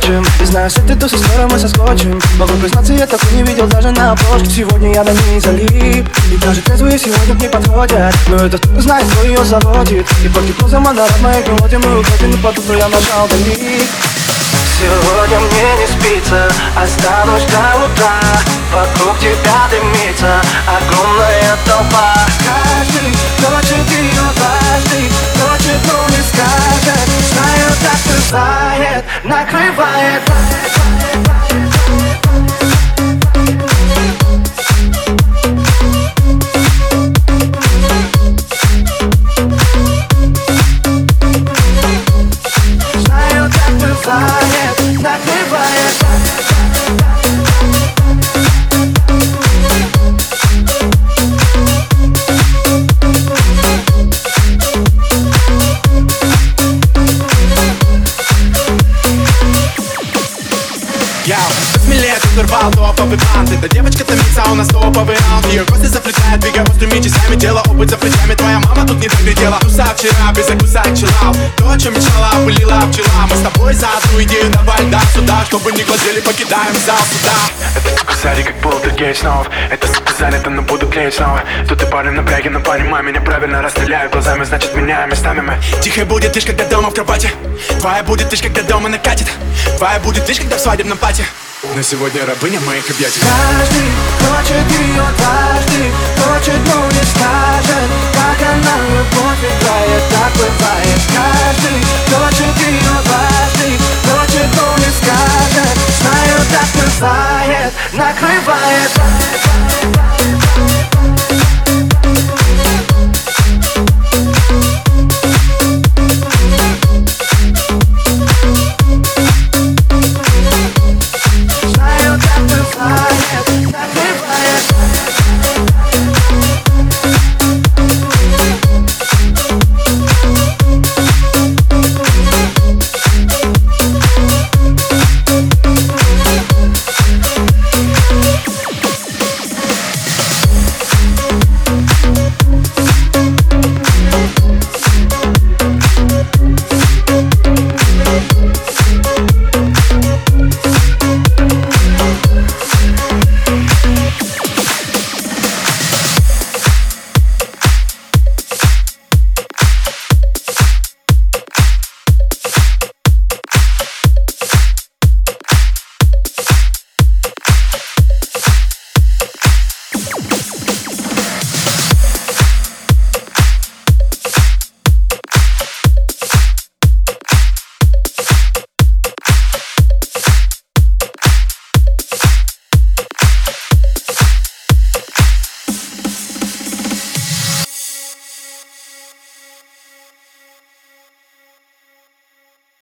прочим И знаю, с этой тусы скоро мы соскочим. Могу признаться, я такой не видел даже на обложке. Сегодня я на ней залип. И даже трезвые сегодня мне подходят Но этот знает, кто ее заводит. И по гипнозам она в моей мелодии Мы уходим, и под утро я нажал далит Сегодня мне не спится, останусь до утра. Вокруг тебя дымится огромная толпа out. Тут урвал топовый бант Эта девочка томится, а у нас топовый раунд. Ее гости заплетают, двигая острыми часами Дело опыт за плечами, твоя мама тут не доглядела Туса вчера, без закуса чилал То, о чем мечтала, пылила пчела. Мы с тобой за одну идею, давай да сюда Чтобы не глазели, покидаем зал сюда Это сука сзади как полтергейт снова. Это сука занята, но буду клеить снова. Тут и парень напряги, но понимай меня правильно Расстреляю. Глазами, значит меняем местами мы. Тихо будет лишь, когда дома в кровати. Твоя будет лишь, когда дома накатит Твоя будет лишь, когда в свадебном пати на сегодня рабыня моих объятий. Каждый хочет ее каждый Хочет, но не скажет Как она любовь играет, так бывает. Каждый хочет ее каждый Хочет, но не скажет Знаю, так бывает, накрывает.